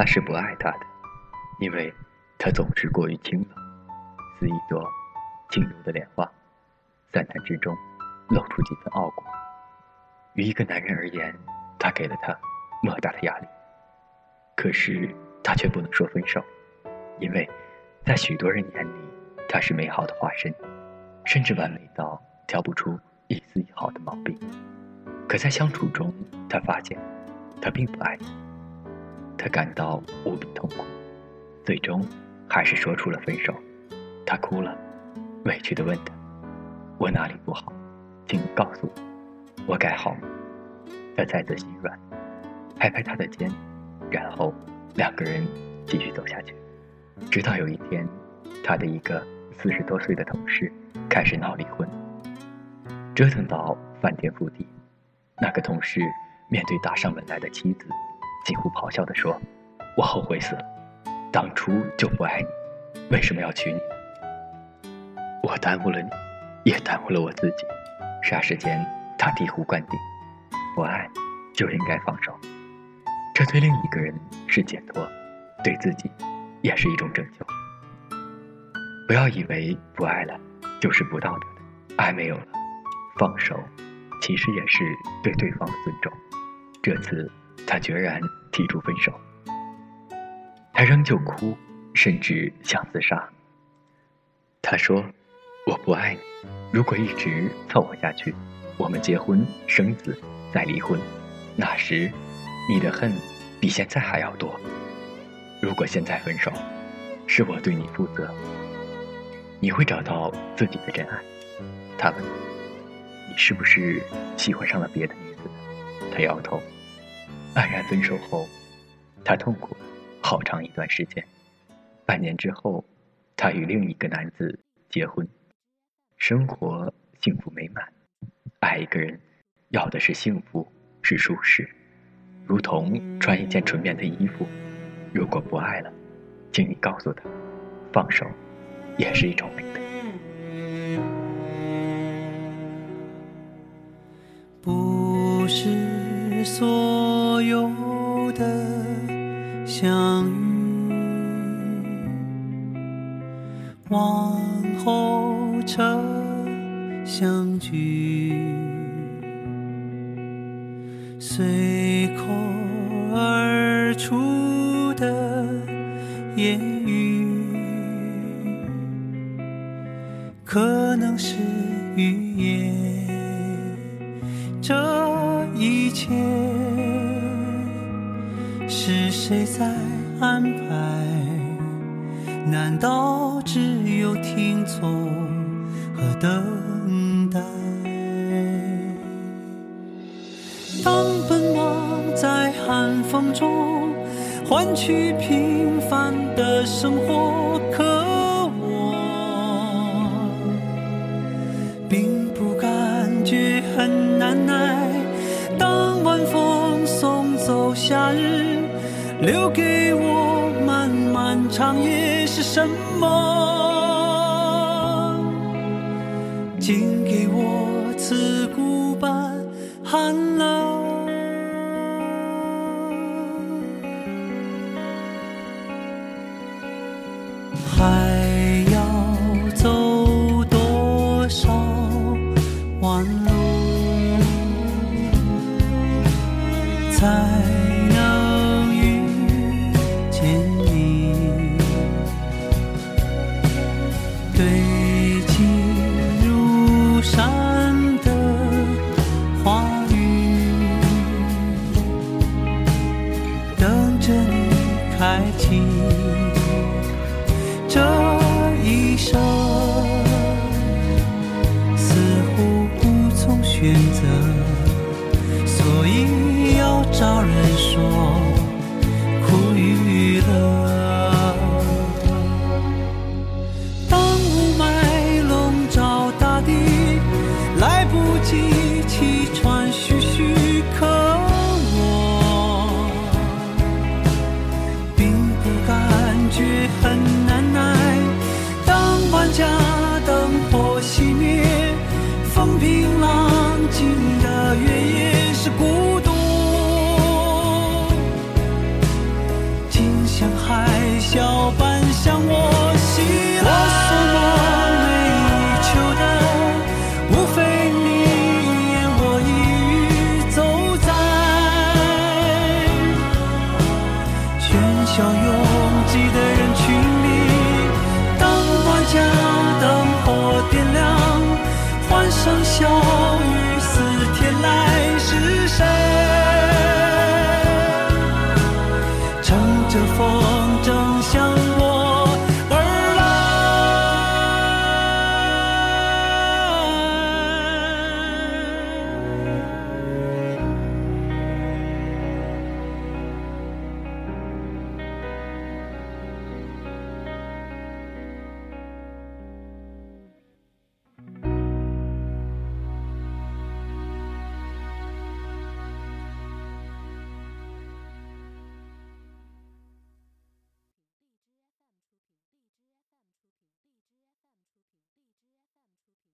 他是不爱她的，因为她总是过于清冷，似一朵轻柔的莲花，散淡之中露出几分傲骨。于一个男人而言，他给了她莫大的压力。可是他却不能说分手，因为，在许多人眼里，他是美好的化身，甚至完美到挑不出一丝一毫的毛病。可在相处中，他发现，他并不爱你。他感到无比痛苦，最终还是说出了分手。他哭了，委屈地问他：“我哪里不好？请你告诉我，我改好吗？”他再次心软，拍拍他的肩，然后两个人继续走下去。直到有一天，他的一个四十多岁的同事开始闹离婚，折腾到翻天覆地。那个同事面对打上门来的妻子。几乎咆哮地说：“我后悔死了，当初就不爱你，为什么要娶你？我耽误了你，也耽误了我自己。”霎时间，他醍醐灌顶：“不爱就应该放手，这对另一个人是解脱，对自己也是一种拯救。不要以为不爱了就是不道德的，爱没有了，放手其实也是对对方的尊重。这次。”他决然提出分手，他仍旧哭，甚至想自杀。他说：“我不爱你，如果一直凑合下去，我们结婚生子再离婚，那时你的恨比现在还要多。如果现在分手，是我对你负责，你会找到自己的真爱。”他问：“你是不是喜欢上了别的女子？”他摇头。黯然分手后，他痛苦了好长一段时间。半年之后，他与另一个男子结婚，生活幸福美满。爱一个人，要的是幸福，是舒适，如同穿一件纯棉的衣服。如果不爱了，请你告诉他，放手，也是一种美德。相遇，往后车相聚，随口而出的言语，谁在安排？难道只有听从和等待？当奔忙在寒风中换取平凡的生活，可我并不感觉很难耐。当晚风送走夏日。留给我漫漫长夜是什么？竟给我刺骨般寒冷。爱情这一生似乎无从选择所以要找人说。很难耐。当万家灯火熄灭，风平浪静。的原野是孤独。像海啸般向我生锈